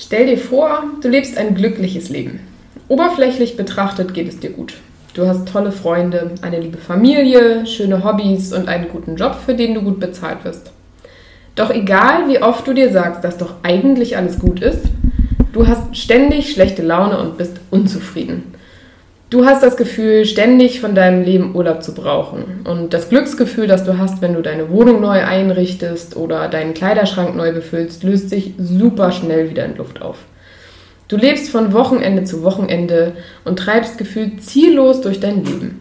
Stell dir vor, du lebst ein glückliches Leben. Oberflächlich betrachtet geht es dir gut. Du hast tolle Freunde, eine liebe Familie, schöne Hobbys und einen guten Job, für den du gut bezahlt wirst. Doch egal, wie oft du dir sagst, dass doch eigentlich alles gut ist, du hast ständig schlechte Laune und bist unzufrieden. Du hast das Gefühl, ständig von deinem Leben Urlaub zu brauchen. Und das Glücksgefühl, das du hast, wenn du deine Wohnung neu einrichtest oder deinen Kleiderschrank neu befüllst, löst sich super schnell wieder in Luft auf. Du lebst von Wochenende zu Wochenende und treibst gefühlt ziellos durch dein Leben.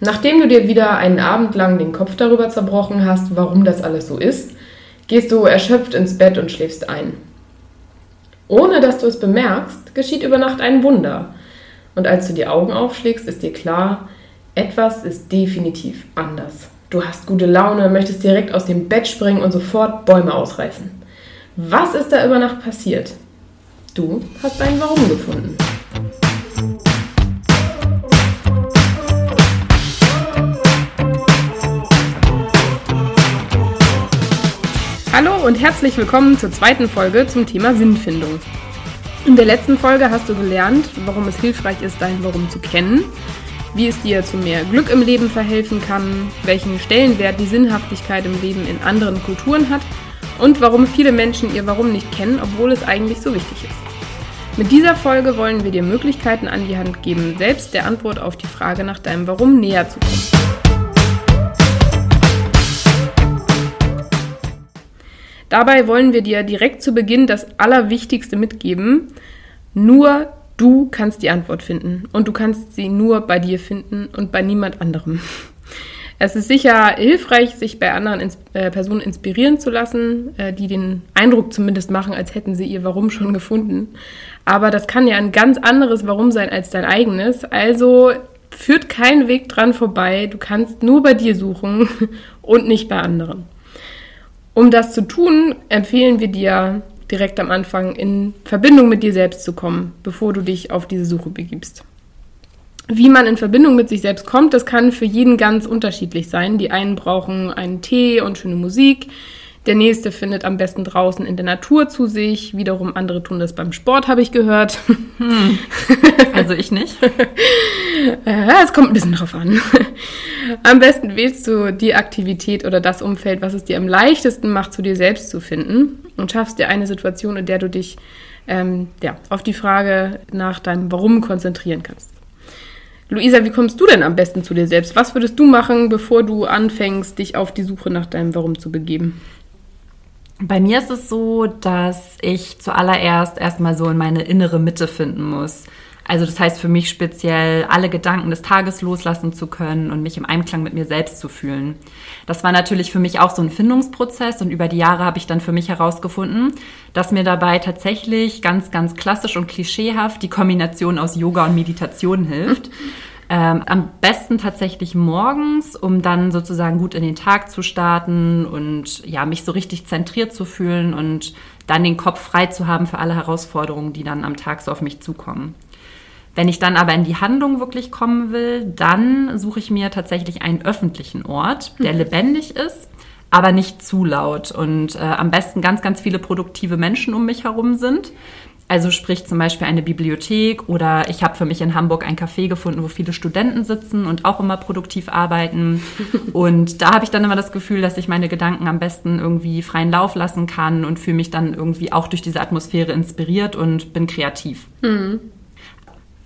Nachdem du dir wieder einen Abend lang den Kopf darüber zerbrochen hast, warum das alles so ist, gehst du erschöpft ins Bett und schläfst ein. Ohne dass du es bemerkst, geschieht über Nacht ein Wunder – und als du die Augen aufschlägst, ist dir klar, etwas ist definitiv anders. Du hast gute Laune, möchtest direkt aus dem Bett springen und sofort Bäume ausreißen. Was ist da über Nacht passiert? Du hast ein Warum gefunden. Hallo und herzlich willkommen zur zweiten Folge zum Thema Sinnfindung. In der letzten Folge hast du gelernt, warum es hilfreich ist, dein Warum zu kennen, wie es dir zu mehr Glück im Leben verhelfen kann, welchen Stellenwert die Sinnhaftigkeit im Leben in anderen Kulturen hat und warum viele Menschen ihr Warum nicht kennen, obwohl es eigentlich so wichtig ist. Mit dieser Folge wollen wir dir Möglichkeiten an die Hand geben, selbst der Antwort auf die Frage nach deinem Warum näher zu kommen. Dabei wollen wir dir direkt zu Beginn das Allerwichtigste mitgeben. Nur du kannst die Antwort finden und du kannst sie nur bei dir finden und bei niemand anderem. Es ist sicher hilfreich, sich bei anderen Ins äh, Personen inspirieren zu lassen, äh, die den Eindruck zumindest machen, als hätten sie ihr Warum schon gefunden. Aber das kann ja ein ganz anderes Warum sein als dein eigenes. Also führt kein Weg dran vorbei. Du kannst nur bei dir suchen und nicht bei anderen. Um das zu tun, empfehlen wir dir direkt am Anfang in Verbindung mit dir selbst zu kommen, bevor du dich auf diese Suche begibst. Wie man in Verbindung mit sich selbst kommt, das kann für jeden ganz unterschiedlich sein. Die einen brauchen einen Tee und schöne Musik, der nächste findet am besten draußen in der Natur zu sich. Wiederum andere tun das beim Sport, habe ich gehört. Hm. Also ich nicht. es kommt ein bisschen drauf an. Am besten wählst du die Aktivität oder das Umfeld, was es dir am leichtesten macht, zu dir selbst zu finden und schaffst dir eine Situation, in der du dich ähm, ja, auf die Frage nach deinem Warum konzentrieren kannst. Luisa, wie kommst du denn am besten zu dir selbst? Was würdest du machen, bevor du anfängst, dich auf die Suche nach deinem Warum zu begeben? Bei mir ist es so, dass ich zuallererst erstmal so in meine innere Mitte finden muss. Also das heißt für mich speziell, alle Gedanken des Tages loslassen zu können und mich im Einklang mit mir selbst zu fühlen. Das war natürlich für mich auch so ein Findungsprozess und über die Jahre habe ich dann für mich herausgefunden, dass mir dabei tatsächlich ganz, ganz klassisch und klischeehaft die Kombination aus Yoga und Meditation hilft. Ähm, am besten tatsächlich morgens, um dann sozusagen gut in den Tag zu starten und ja, mich so richtig zentriert zu fühlen und dann den Kopf frei zu haben für alle Herausforderungen, die dann am Tag so auf mich zukommen. Wenn ich dann aber in die Handlung wirklich kommen will, dann suche ich mir tatsächlich einen öffentlichen Ort, der mhm. lebendig ist, aber nicht zu laut und äh, am besten ganz, ganz viele produktive Menschen um mich herum sind. Also sprich zum Beispiel eine Bibliothek oder ich habe für mich in Hamburg ein Café gefunden, wo viele Studenten sitzen und auch immer produktiv arbeiten. Und da habe ich dann immer das Gefühl, dass ich meine Gedanken am besten irgendwie freien Lauf lassen kann und fühle mich dann irgendwie auch durch diese Atmosphäre inspiriert und bin kreativ. Mhm.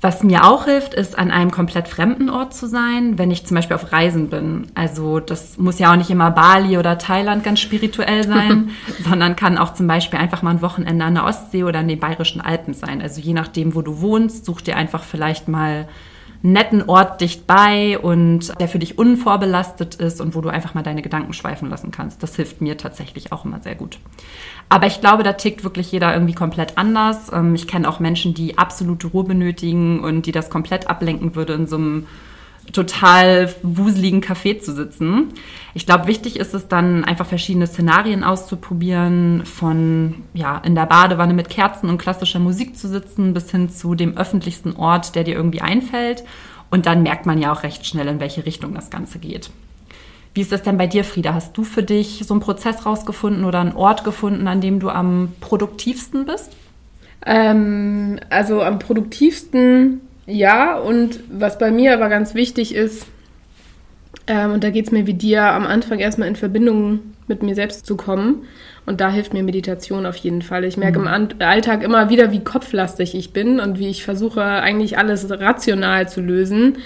Was mir auch hilft, ist an einem komplett fremden Ort zu sein, wenn ich zum Beispiel auf Reisen bin. Also das muss ja auch nicht immer Bali oder Thailand ganz spirituell sein, sondern kann auch zum Beispiel einfach mal ein Wochenende an der Ostsee oder in den Bayerischen Alpen sein. Also je nachdem, wo du wohnst, such dir einfach vielleicht mal netten Ort dicht bei und der für dich unvorbelastet ist und wo du einfach mal deine Gedanken schweifen lassen kannst. Das hilft mir tatsächlich auch immer sehr gut. Aber ich glaube, da tickt wirklich jeder irgendwie komplett anders. Ähm, ich kenne auch Menschen, die absolute Ruhe benötigen und die das komplett ablenken würde in so einem total wuseligen Café zu sitzen. Ich glaube, wichtig ist es dann einfach verschiedene Szenarien auszuprobieren, von ja, in der Badewanne mit Kerzen und klassischer Musik zu sitzen, bis hin zu dem öffentlichsten Ort, der dir irgendwie einfällt. Und dann merkt man ja auch recht schnell, in welche Richtung das Ganze geht. Wie ist das denn bei dir, Frieda? Hast du für dich so einen Prozess rausgefunden oder einen Ort gefunden, an dem du am produktivsten bist? Ähm, also am produktivsten ja. Und was bei mir aber ganz wichtig ist, ähm, und da geht es mir wie dir, am Anfang erstmal in Verbindung mit mir selbst zu kommen. Und da hilft mir Meditation auf jeden Fall. Ich merke mhm. im Alltag immer wieder, wie kopflastig ich bin und wie ich versuche, eigentlich alles rational zu lösen.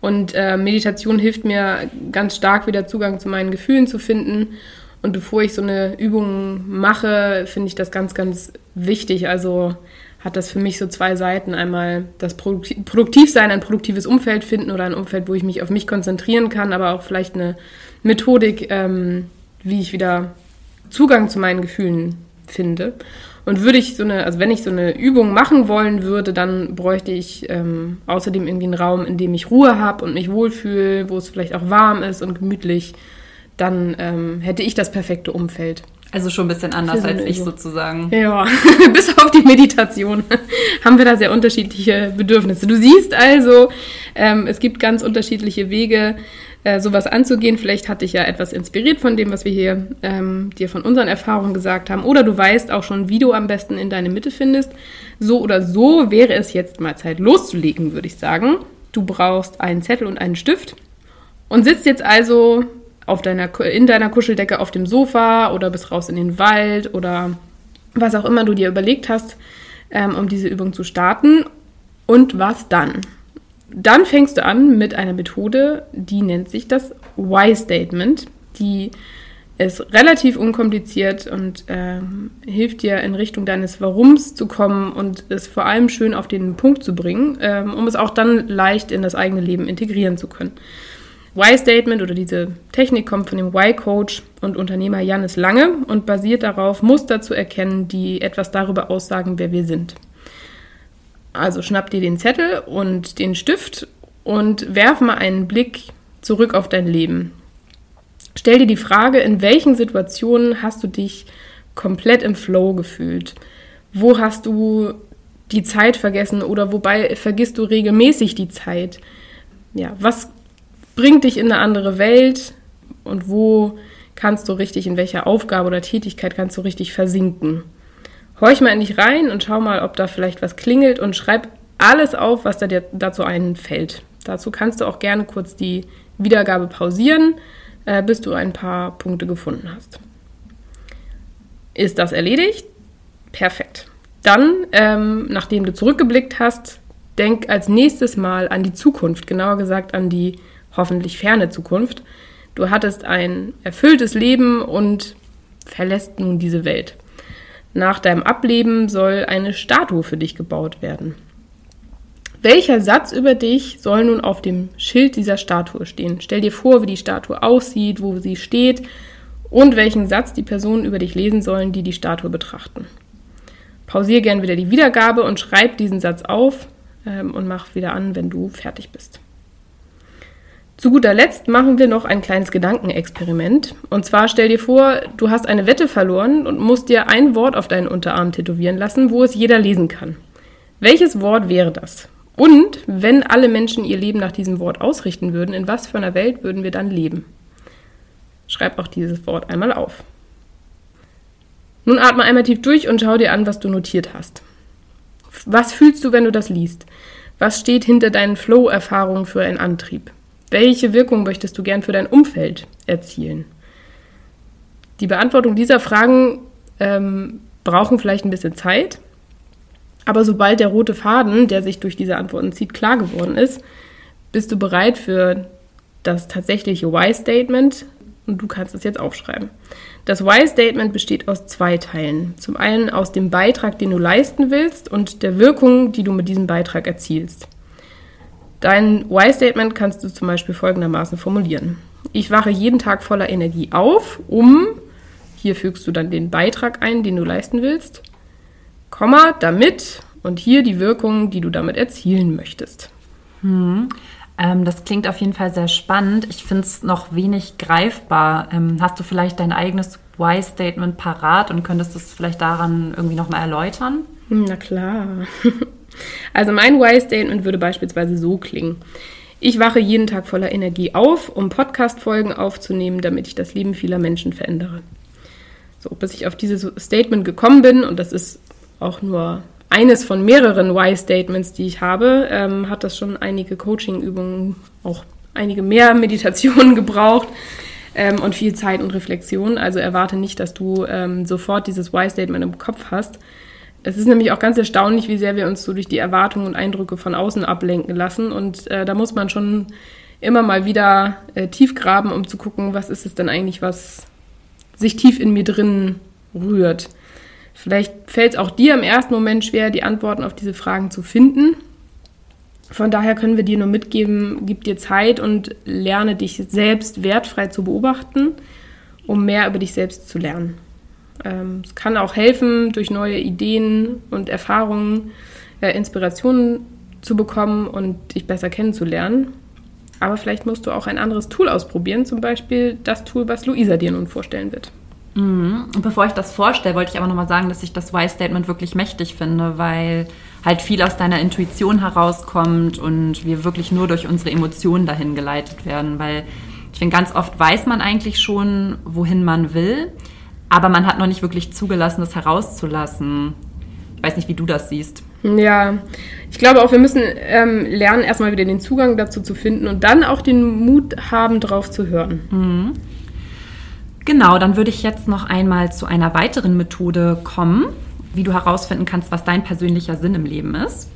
Und äh, Meditation hilft mir ganz stark, wieder Zugang zu meinen Gefühlen zu finden. Und bevor ich so eine Übung mache, finde ich das ganz, ganz wichtig. Also hat das für mich so zwei Seiten. Einmal das Produktivsein, ein produktives Umfeld finden oder ein Umfeld, wo ich mich auf mich konzentrieren kann, aber auch vielleicht eine Methodik, ähm, wie ich wieder Zugang zu meinen Gefühlen finde. Und würde ich so eine, also wenn ich so eine Übung machen wollen würde, dann bräuchte ich ähm, außerdem irgendwie einen Raum, in dem ich Ruhe habe und mich wohlfühle, wo es vielleicht auch warm ist und gemütlich. Dann ähm, hätte ich das perfekte Umfeld. Also schon ein bisschen anders als ich sozusagen. Ja, bis auf die Meditation haben wir da sehr unterschiedliche Bedürfnisse. Du siehst also, ähm, es gibt ganz unterschiedliche Wege, äh, sowas anzugehen. Vielleicht hat dich ja etwas inspiriert von dem, was wir hier ähm, dir von unseren Erfahrungen gesagt haben. Oder du weißt auch schon, wie du am besten in deine Mitte findest. So oder so wäre es jetzt mal Zeit loszulegen, würde ich sagen. Du brauchst einen Zettel und einen Stift und sitzt jetzt also auf deiner, in deiner Kuscheldecke auf dem Sofa oder bist raus in den Wald oder was auch immer du dir überlegt hast, ähm, um diese Übung zu starten. Und was dann? Dann fängst du an mit einer Methode, die nennt sich das Why-Statement. Die ist relativ unkompliziert und ähm, hilft dir in Richtung deines Warums zu kommen und ist vor allem schön auf den Punkt zu bringen, ähm, um es auch dann leicht in das eigene Leben integrieren zu können. Why-Statement oder diese Technik kommt von dem Why-Coach und Unternehmer Janis Lange und basiert darauf, Muster zu erkennen, die etwas darüber aussagen, wer wir sind. Also schnapp dir den Zettel und den Stift und werf mal einen Blick zurück auf dein Leben. Stell dir die Frage, in welchen Situationen hast du dich komplett im Flow gefühlt? Wo hast du die Zeit vergessen oder wobei vergisst du regelmäßig die Zeit? Ja, was bringt dich in eine andere Welt und wo kannst du richtig, in welcher Aufgabe oder Tätigkeit kannst du richtig versinken. Horch mal in dich rein und schau mal, ob da vielleicht was klingelt und schreib alles auf, was da dir dazu einfällt. Dazu kannst du auch gerne kurz die Wiedergabe pausieren, äh, bis du ein paar Punkte gefunden hast. Ist das erledigt? Perfekt. Dann, ähm, nachdem du zurückgeblickt hast, denk als nächstes Mal an die Zukunft, genauer gesagt an die hoffentlich ferne Zukunft. Du hattest ein erfülltes Leben und verlässt nun diese Welt. Nach deinem Ableben soll eine Statue für dich gebaut werden. Welcher Satz über dich soll nun auf dem Schild dieser Statue stehen? Stell dir vor, wie die Statue aussieht, wo sie steht und welchen Satz die Personen über dich lesen sollen, die die Statue betrachten. Pausier gern wieder die Wiedergabe und schreib diesen Satz auf ähm, und mach wieder an, wenn du fertig bist. Zu guter Letzt machen wir noch ein kleines Gedankenexperiment. Und zwar stell dir vor, du hast eine Wette verloren und musst dir ein Wort auf deinen Unterarm tätowieren lassen, wo es jeder lesen kann. Welches Wort wäre das? Und wenn alle Menschen ihr Leben nach diesem Wort ausrichten würden, in was für einer Welt würden wir dann leben? Schreib auch dieses Wort einmal auf. Nun atme einmal tief durch und schau dir an, was du notiert hast. Was fühlst du, wenn du das liest? Was steht hinter deinen Flow-Erfahrungen für einen Antrieb? Welche Wirkung möchtest du gern für dein Umfeld erzielen? Die Beantwortung dieser Fragen ähm, brauchen vielleicht ein bisschen Zeit, aber sobald der rote Faden, der sich durch diese Antworten zieht, klar geworden ist, bist du bereit für das tatsächliche Why-Statement und du kannst es jetzt aufschreiben. Das Why-Statement besteht aus zwei Teilen. Zum einen aus dem Beitrag, den du leisten willst und der Wirkung, die du mit diesem Beitrag erzielst. Dein Why-Statement kannst du zum Beispiel folgendermaßen formulieren. Ich wache jeden Tag voller Energie auf, um, hier fügst du dann den Beitrag ein, den du leisten willst, Komma, damit und hier die Wirkung, die du damit erzielen möchtest. Hm. Ähm, das klingt auf jeden Fall sehr spannend. Ich finde es noch wenig greifbar. Ähm, hast du vielleicht dein eigenes Why-Statement parat und könntest es vielleicht daran irgendwie nochmal erläutern? Na klar. Also mein Why-Statement würde beispielsweise so klingen. Ich wache jeden Tag voller Energie auf, um Podcast-Folgen aufzunehmen, damit ich das Leben vieler Menschen verändere. So, bis ich auf dieses Statement gekommen bin, und das ist auch nur eines von mehreren Why-Statements, die ich habe, ähm, hat das schon einige Coaching-Übungen, auch einige mehr Meditationen gebraucht ähm, und viel Zeit und Reflexion. Also erwarte nicht, dass du ähm, sofort dieses Why-Statement im Kopf hast. Es ist nämlich auch ganz erstaunlich, wie sehr wir uns so durch die Erwartungen und Eindrücke von außen ablenken lassen. Und äh, da muss man schon immer mal wieder äh, tief graben, um zu gucken, was ist es denn eigentlich, was sich tief in mir drin rührt. Vielleicht fällt es auch dir im ersten Moment schwer, die Antworten auf diese Fragen zu finden. Von daher können wir dir nur mitgeben, gib dir Zeit und lerne dich selbst wertfrei zu beobachten, um mehr über dich selbst zu lernen. Ähm, es kann auch helfen, durch neue Ideen und Erfahrungen äh, Inspirationen zu bekommen und dich besser kennenzulernen. Aber vielleicht musst du auch ein anderes Tool ausprobieren, zum Beispiel das Tool, was Luisa dir nun vorstellen wird. Mhm. Und bevor ich das vorstelle, wollte ich aber nochmal sagen, dass ich das Why-Statement wirklich mächtig finde, weil halt viel aus deiner Intuition herauskommt und wir wirklich nur durch unsere Emotionen dahin geleitet werden, weil ich finde, ganz oft weiß man eigentlich schon, wohin man will, aber man hat noch nicht wirklich zugelassen, das herauszulassen. Ich weiß nicht, wie du das siehst. Ja, ich glaube auch, wir müssen ähm, lernen, erstmal wieder den Zugang dazu zu finden und dann auch den Mut haben, drauf zu hören. Mhm. Genau, dann würde ich jetzt noch einmal zu einer weiteren Methode kommen, wie du herausfinden kannst, was dein persönlicher Sinn im Leben ist.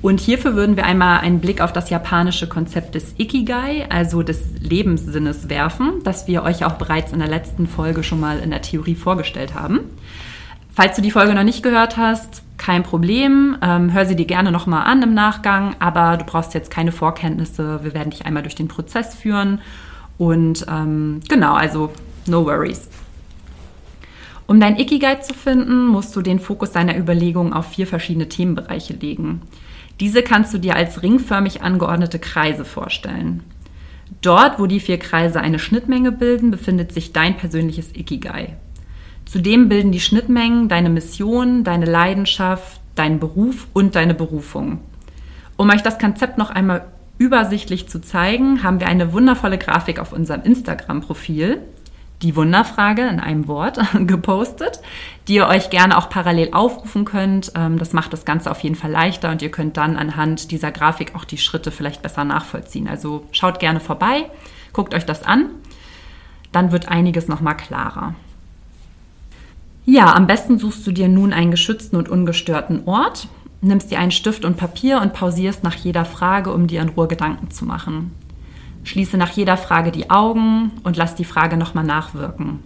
Und hierfür würden wir einmal einen Blick auf das japanische Konzept des Ikigai, also des Lebenssinnes, werfen, das wir euch auch bereits in der letzten Folge schon mal in der Theorie vorgestellt haben. Falls du die Folge noch nicht gehört hast, kein Problem. Ähm, hör sie dir gerne nochmal an im Nachgang, aber du brauchst jetzt keine Vorkenntnisse. Wir werden dich einmal durch den Prozess führen. Und ähm, genau, also no worries. Um dein Ikigai zu finden, musst du den Fokus deiner Überlegungen auf vier verschiedene Themenbereiche legen. Diese kannst du dir als ringförmig angeordnete Kreise vorstellen. Dort, wo die vier Kreise eine Schnittmenge bilden, befindet sich dein persönliches Ikigai. Zudem bilden die Schnittmengen deine Mission, deine Leidenschaft, deinen Beruf und deine Berufung. Um euch das Konzept noch einmal übersichtlich zu zeigen, haben wir eine wundervolle Grafik auf unserem Instagram-Profil die Wunderfrage in einem Wort gepostet, die ihr euch gerne auch parallel aufrufen könnt. Ähm, das macht das Ganze auf jeden Fall leichter und ihr könnt dann anhand dieser Grafik auch die Schritte vielleicht besser nachvollziehen. Also schaut gerne vorbei, guckt euch das an, dann wird einiges nochmal klarer. Ja, am besten suchst du dir nun einen geschützten und ungestörten Ort, nimmst dir einen Stift und Papier und pausierst nach jeder Frage, um dir in Ruhe Gedanken zu machen. Schließe nach jeder Frage die Augen und lass die Frage nochmal nachwirken.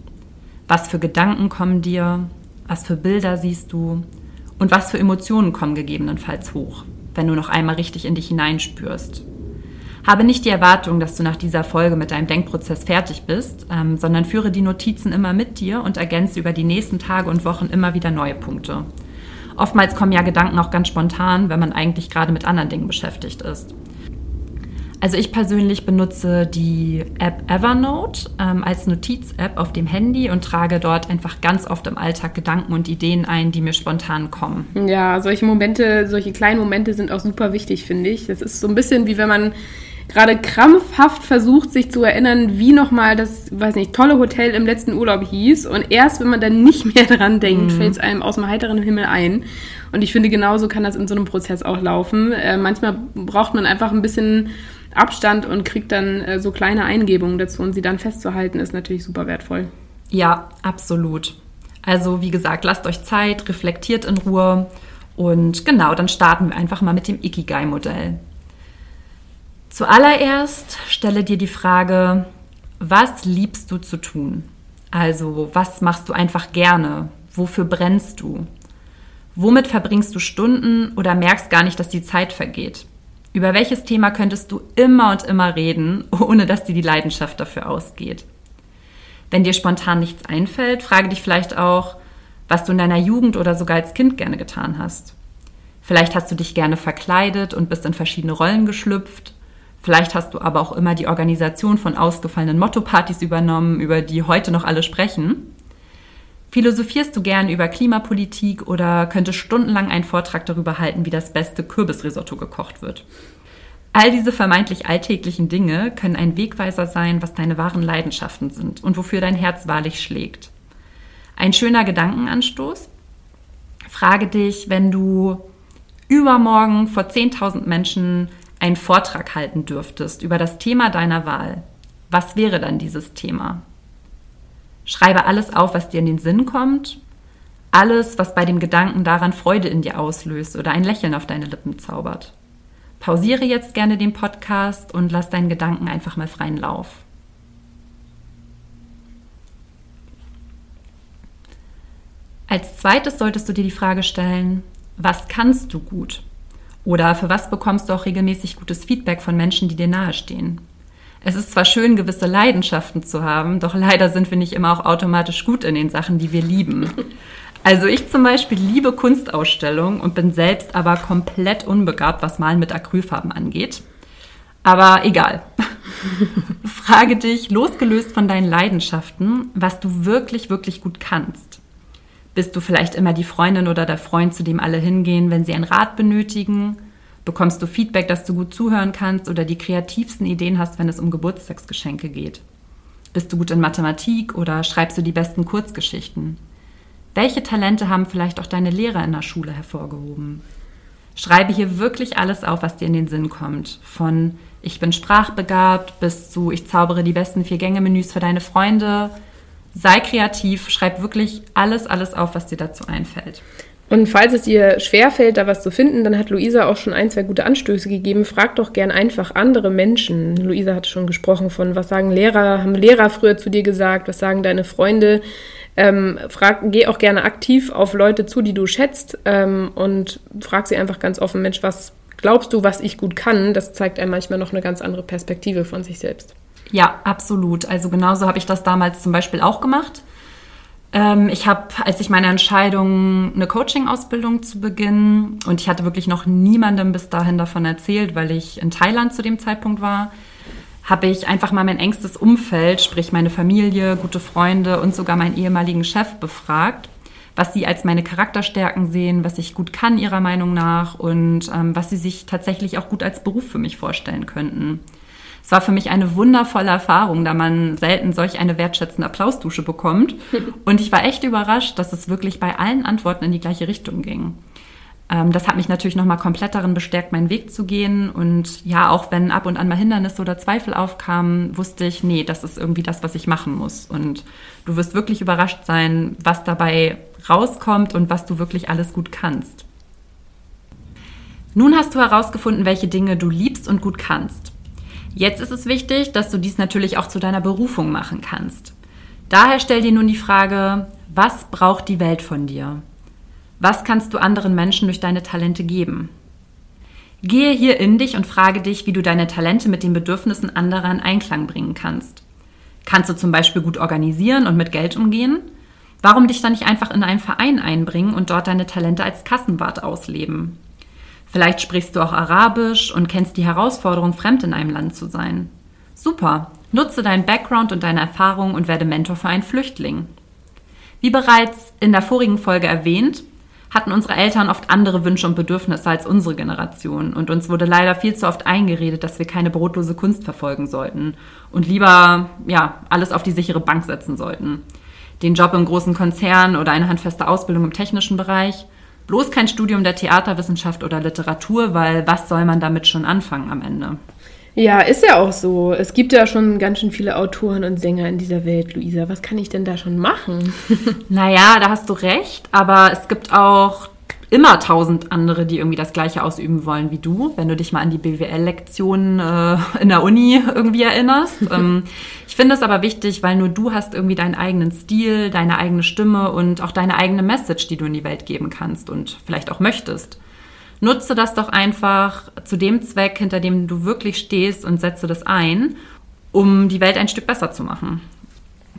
Was für Gedanken kommen dir? Was für Bilder siehst du? Und was für Emotionen kommen gegebenenfalls hoch, wenn du noch einmal richtig in dich hineinspürst? Habe nicht die Erwartung, dass du nach dieser Folge mit deinem Denkprozess fertig bist, ähm, sondern führe die Notizen immer mit dir und ergänze über die nächsten Tage und Wochen immer wieder neue Punkte. Oftmals kommen ja Gedanken auch ganz spontan, wenn man eigentlich gerade mit anderen Dingen beschäftigt ist. Also ich persönlich benutze die App Evernote ähm, als Notiz-App auf dem Handy und trage dort einfach ganz oft im Alltag Gedanken und Ideen ein, die mir spontan kommen. Ja, solche Momente, solche kleinen Momente sind auch super wichtig, finde ich. Das ist so ein bisschen wie wenn man gerade krampfhaft versucht, sich zu erinnern, wie nochmal das, weiß nicht, tolle Hotel im letzten Urlaub hieß. Und erst wenn man dann nicht mehr dran denkt, mhm. fällt es einem aus dem heiteren Himmel ein. Und ich finde, genauso kann das in so einem Prozess auch laufen. Äh, manchmal braucht man einfach ein bisschen Abstand und kriegt dann äh, so kleine Eingebungen dazu und sie dann festzuhalten, ist natürlich super wertvoll. Ja, absolut. Also wie gesagt, lasst euch Zeit, reflektiert in Ruhe und genau, dann starten wir einfach mal mit dem Ikigai-Modell. Zuallererst stelle dir die Frage, was liebst du zu tun? Also was machst du einfach gerne? Wofür brennst du? Womit verbringst du Stunden oder merkst gar nicht, dass die Zeit vergeht? Über welches Thema könntest du immer und immer reden, ohne dass dir die Leidenschaft dafür ausgeht? Wenn dir spontan nichts einfällt, frage dich vielleicht auch, was du in deiner Jugend oder sogar als Kind gerne getan hast. Vielleicht hast du dich gerne verkleidet und bist in verschiedene Rollen geschlüpft. Vielleicht hast du aber auch immer die Organisation von ausgefallenen Motto-Partys übernommen, über die heute noch alle sprechen. Philosophierst du gern über Klimapolitik oder könntest stundenlang einen Vortrag darüber halten, wie das beste Kürbisrisotto gekocht wird? All diese vermeintlich alltäglichen Dinge können ein Wegweiser sein, was deine wahren Leidenschaften sind und wofür dein Herz wahrlich schlägt. Ein schöner Gedankenanstoß? Frage dich, wenn du übermorgen vor 10.000 Menschen einen Vortrag halten dürftest über das Thema deiner Wahl, was wäre dann dieses Thema? Schreibe alles auf, was dir in den Sinn kommt, alles, was bei dem Gedanken daran Freude in dir auslöst oder ein Lächeln auf deine Lippen zaubert. Pausiere jetzt gerne den Podcast und lass deinen Gedanken einfach mal freien Lauf. Als zweites solltest du dir die Frage stellen, was kannst du gut? Oder für was bekommst du auch regelmäßig gutes Feedback von Menschen, die dir nahestehen? Es ist zwar schön, gewisse Leidenschaften zu haben, doch leider sind wir nicht immer auch automatisch gut in den Sachen, die wir lieben. Also ich zum Beispiel liebe Kunstausstellungen und bin selbst aber komplett unbegabt, was Malen mit Acrylfarben angeht. Aber egal. Frage dich, losgelöst von deinen Leidenschaften, was du wirklich, wirklich gut kannst. Bist du vielleicht immer die Freundin oder der Freund, zu dem alle hingehen, wenn sie einen Rat benötigen? Bekommst du Feedback, dass du gut zuhören kannst oder die kreativsten Ideen hast, wenn es um Geburtstagsgeschenke geht? Bist du gut in Mathematik oder schreibst du die besten Kurzgeschichten? Welche Talente haben vielleicht auch deine Lehrer in der Schule hervorgehoben? Schreibe hier wirklich alles auf, was dir in den Sinn kommt. Von ich bin sprachbegabt bis zu ich zaubere die besten Vier-Gänge-Menüs für deine Freunde, sei kreativ, schreib wirklich alles, alles auf, was dir dazu einfällt. Und falls es dir schwerfällt, da was zu finden, dann hat Luisa auch schon ein, zwei gute Anstöße gegeben. Frag doch gern einfach andere Menschen. Luisa hat schon gesprochen von, was sagen Lehrer, haben Lehrer früher zu dir gesagt, was sagen deine Freunde. Ähm, frag, geh auch gerne aktiv auf Leute zu, die du schätzt ähm, und frag sie einfach ganz offen, Mensch, was glaubst du, was ich gut kann? Das zeigt einem manchmal noch eine ganz andere Perspektive von sich selbst. Ja, absolut. Also genauso habe ich das damals zum Beispiel auch gemacht. Ähm, ich habe, als ich meine Entscheidung, eine Coaching-Ausbildung zu beginnen, und ich hatte wirklich noch niemandem bis dahin davon erzählt, weil ich in Thailand zu dem Zeitpunkt war, habe ich einfach mal mein engstes Umfeld, sprich meine Familie, gute Freunde und sogar meinen ehemaligen Chef befragt, was sie als meine Charakterstärken sehen, was ich gut kann ihrer Meinung nach und ähm, was sie sich tatsächlich auch gut als Beruf für mich vorstellen könnten. Es war für mich eine wundervolle Erfahrung, da man selten solch eine wertschätzende Applausdusche bekommt. Und ich war echt überrascht, dass es wirklich bei allen Antworten in die gleiche Richtung ging. Ähm, das hat mich natürlich nochmal komplett darin bestärkt, meinen Weg zu gehen. Und ja, auch wenn ab und an mal Hindernisse oder Zweifel aufkamen, wusste ich, nee, das ist irgendwie das, was ich machen muss. Und du wirst wirklich überrascht sein, was dabei rauskommt und was du wirklich alles gut kannst. Nun hast du herausgefunden, welche Dinge du liebst und gut kannst. Jetzt ist es wichtig, dass du dies natürlich auch zu deiner Berufung machen kannst. Daher stell dir nun die Frage, was braucht die Welt von dir? Was kannst du anderen Menschen durch deine Talente geben? Gehe hier in dich und frage dich, wie du deine Talente mit den Bedürfnissen anderer in Einklang bringen kannst. Kannst du zum Beispiel gut organisieren und mit Geld umgehen? Warum dich dann nicht einfach in einen Verein einbringen und dort deine Talente als Kassenwart ausleben? Vielleicht sprichst du auch Arabisch und kennst die Herausforderung, fremd in einem Land zu sein. Super, nutze deinen Background und deine Erfahrung und werde Mentor für einen Flüchtling. Wie bereits in der vorigen Folge erwähnt, hatten unsere Eltern oft andere Wünsche und Bedürfnisse als unsere Generation und uns wurde leider viel zu oft eingeredet, dass wir keine brotlose Kunst verfolgen sollten und lieber ja, alles auf die sichere Bank setzen sollten. Den Job im großen Konzern oder eine handfeste Ausbildung im technischen Bereich Bloß kein Studium der Theaterwissenschaft oder Literatur, weil was soll man damit schon anfangen am Ende? Ja, ist ja auch so. Es gibt ja schon ganz schön viele Autoren und Sänger in dieser Welt, Luisa. Was kann ich denn da schon machen? naja, da hast du recht, aber es gibt auch immer tausend andere, die irgendwie das Gleiche ausüben wollen wie du, wenn du dich mal an die BWL-Lektionen äh, in der Uni irgendwie erinnerst. ähm, ich finde es aber wichtig, weil nur du hast irgendwie deinen eigenen Stil, deine eigene Stimme und auch deine eigene Message, die du in die Welt geben kannst und vielleicht auch möchtest. Nutze das doch einfach zu dem Zweck, hinter dem du wirklich stehst und setze das ein, um die Welt ein Stück besser zu machen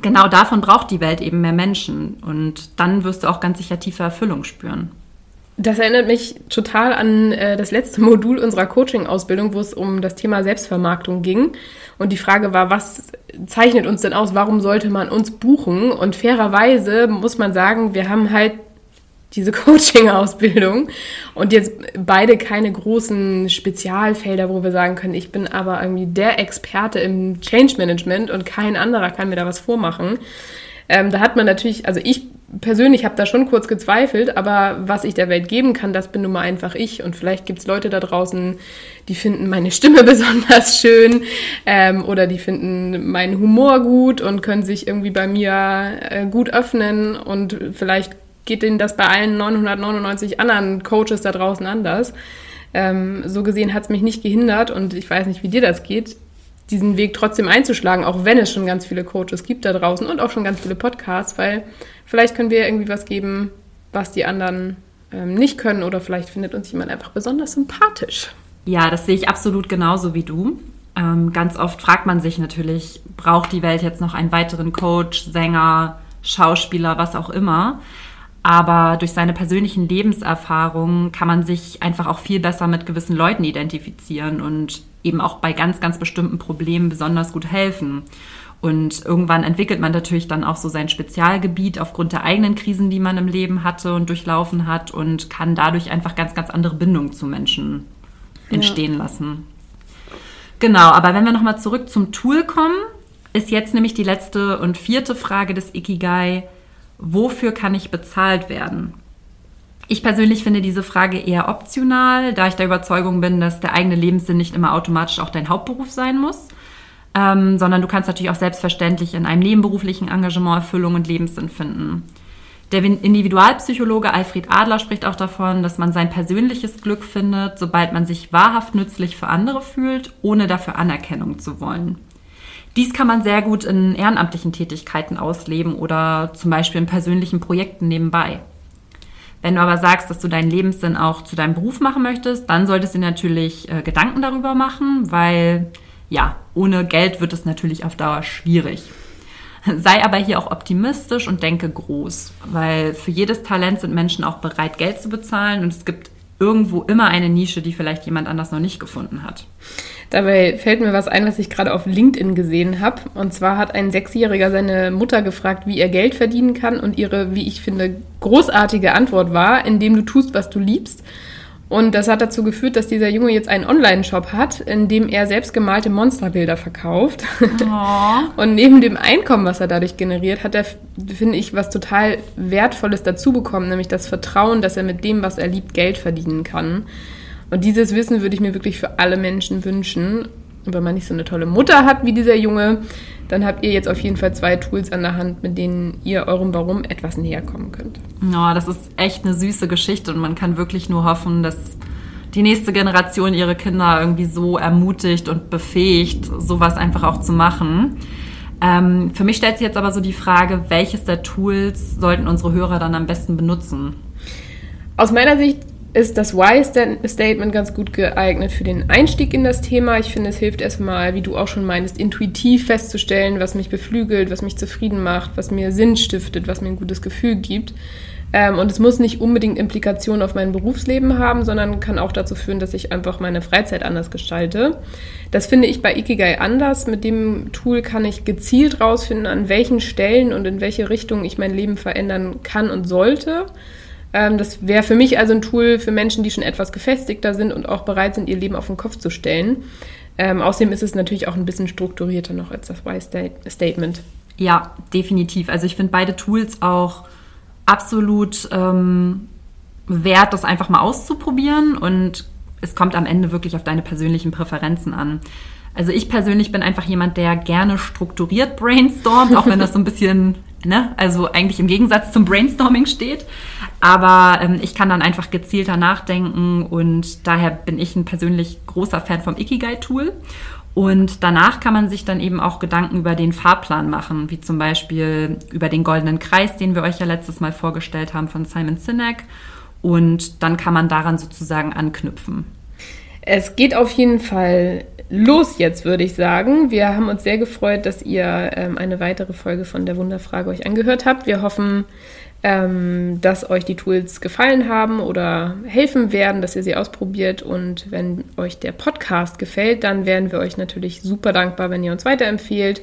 genau davon braucht die Welt eben mehr Menschen. Und dann wirst du auch ganz sicher tiefe Erfüllung spüren. Das erinnert mich total an äh, das letzte Modul unserer Coaching-Ausbildung, wo es um das Thema Selbstvermarktung ging. Und die Frage war, was zeichnet uns denn aus? Warum sollte man uns buchen? Und fairerweise muss man sagen, wir haben halt diese Coaching-Ausbildung und jetzt beide keine großen Spezialfelder, wo wir sagen können, ich bin aber irgendwie der Experte im Change Management und kein anderer kann mir da was vormachen. Ähm, da hat man natürlich, also ich persönlich habe da schon kurz gezweifelt, aber was ich der Welt geben kann, das bin nun mal einfach ich. Und vielleicht gibt es Leute da draußen, die finden meine Stimme besonders schön ähm, oder die finden meinen Humor gut und können sich irgendwie bei mir äh, gut öffnen und vielleicht geht denen das bei allen 999 anderen Coaches da draußen anders. Ähm, so gesehen hat es mich nicht gehindert und ich weiß nicht, wie dir das geht, diesen Weg trotzdem einzuschlagen, auch wenn es schon ganz viele Coaches gibt da draußen und auch schon ganz viele Podcasts, weil vielleicht können wir irgendwie was geben, was die anderen ähm, nicht können oder vielleicht findet uns jemand einfach besonders sympathisch. Ja, das sehe ich absolut genauso wie du. Ähm, ganz oft fragt man sich natürlich, braucht die Welt jetzt noch einen weiteren Coach, Sänger, Schauspieler, was auch immer. Aber durch seine persönlichen Lebenserfahrungen kann man sich einfach auch viel besser mit gewissen Leuten identifizieren und eben auch bei ganz, ganz bestimmten Problemen besonders gut helfen. Und irgendwann entwickelt man natürlich dann auch so sein Spezialgebiet aufgrund der eigenen Krisen, die man im Leben hatte und durchlaufen hat und kann dadurch einfach ganz, ganz andere Bindungen zu Menschen entstehen ja. lassen. Genau, aber wenn wir nochmal zurück zum Tool kommen, ist jetzt nämlich die letzte und vierte Frage des Ikigai, wofür kann ich bezahlt werden? Ich persönlich finde diese Frage eher optional, da ich der Überzeugung bin, dass der eigene Lebenssinn nicht immer automatisch auch dein Hauptberuf sein muss, ähm, sondern du kannst natürlich auch selbstverständlich in einem nebenberuflichen Engagement Erfüllung und Lebenssinn finden. Der Individualpsychologe Alfred Adler spricht auch davon, dass man sein persönliches Glück findet, sobald man sich wahrhaft nützlich für andere fühlt, ohne dafür Anerkennung zu wollen. Dies kann man sehr gut in ehrenamtlichen Tätigkeiten ausleben oder zum Beispiel in persönlichen Projekten nebenbei. Wenn du aber sagst, dass du deinen Lebenssinn auch zu deinem Beruf machen möchtest, dann solltest du natürlich äh, Gedanken darüber machen, weil ja, ohne Geld wird es natürlich auf Dauer schwierig. Sei aber hier auch optimistisch und denke groß, weil für jedes Talent sind Menschen auch bereit, Geld zu bezahlen und es gibt irgendwo immer eine Nische, die vielleicht jemand anders noch nicht gefunden hat. Dabei fällt mir was ein, was ich gerade auf LinkedIn gesehen habe. Und zwar hat ein Sechsjähriger seine Mutter gefragt, wie er Geld verdienen kann. Und ihre, wie ich finde, großartige Antwort war, indem du tust, was du liebst. Und das hat dazu geführt, dass dieser Junge jetzt einen Online-Shop hat, in dem er selbstgemalte Monsterbilder verkauft. Oh. Und neben dem Einkommen, was er dadurch generiert, hat er, finde ich, was total Wertvolles dazu bekommen, nämlich das Vertrauen, dass er mit dem, was er liebt, Geld verdienen kann. Und dieses Wissen würde ich mir wirklich für alle Menschen wünschen. Und wenn man nicht so eine tolle Mutter hat wie dieser Junge, dann habt ihr jetzt auf jeden Fall zwei Tools an der Hand, mit denen ihr eurem Warum etwas näher kommen könnt. Ja, das ist echt eine süße Geschichte und man kann wirklich nur hoffen, dass die nächste Generation ihre Kinder irgendwie so ermutigt und befähigt, sowas einfach auch zu machen. Ähm, für mich stellt sich jetzt aber so die Frage, welches der Tools sollten unsere Hörer dann am besten benutzen? Aus meiner Sicht ist das Why-Statement ganz gut geeignet für den Einstieg in das Thema. Ich finde, es hilft erstmal, wie du auch schon meinst, intuitiv festzustellen, was mich beflügelt, was mich zufrieden macht, was mir Sinn stiftet, was mir ein gutes Gefühl gibt. Ähm, und es muss nicht unbedingt Implikationen auf mein Berufsleben haben, sondern kann auch dazu führen, dass ich einfach meine Freizeit anders gestalte. Das finde ich bei Ikigai anders. Mit dem Tool kann ich gezielt rausfinden, an welchen Stellen und in welche Richtung ich mein Leben verändern kann und sollte. Ähm, das wäre für mich also ein Tool für Menschen, die schon etwas gefestigter sind und auch bereit sind, ihr Leben auf den Kopf zu stellen. Ähm, außerdem ist es natürlich auch ein bisschen strukturierter noch als das Why-Statement. Ja, definitiv. Also ich finde beide Tools auch absolut ähm, wert, das einfach mal auszuprobieren und es kommt am Ende wirklich auf deine persönlichen Präferenzen an. Also ich persönlich bin einfach jemand, der gerne strukturiert brainstormt, auch wenn das so ein bisschen, ne, also eigentlich im Gegensatz zum Brainstorming steht. Aber ähm, ich kann dann einfach gezielter nachdenken und daher bin ich ein persönlich großer Fan vom Ikigai-Tool. Und danach kann man sich dann eben auch Gedanken über den Fahrplan machen, wie zum Beispiel über den goldenen Kreis, den wir euch ja letztes Mal vorgestellt haben von Simon Sinek. Und dann kann man daran sozusagen anknüpfen. Es geht auf jeden Fall los jetzt, würde ich sagen. Wir haben uns sehr gefreut, dass ihr ähm, eine weitere Folge von der Wunderfrage euch angehört habt. Wir hoffen, ähm, dass euch die Tools gefallen haben oder helfen werden, dass ihr sie ausprobiert. Und wenn euch der Podcast gefällt, dann wären wir euch natürlich super dankbar, wenn ihr uns weiterempfehlt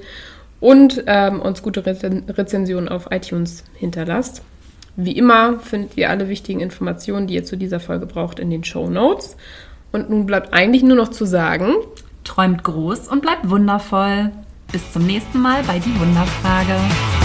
und ähm, uns gute Rezensionen auf iTunes hinterlasst. Wie immer findet ihr alle wichtigen Informationen, die ihr zu dieser Folge braucht, in den Show Notes. Und nun bleibt eigentlich nur noch zu sagen, träumt groß und bleibt wundervoll. Bis zum nächsten Mal bei Die Wunderfrage.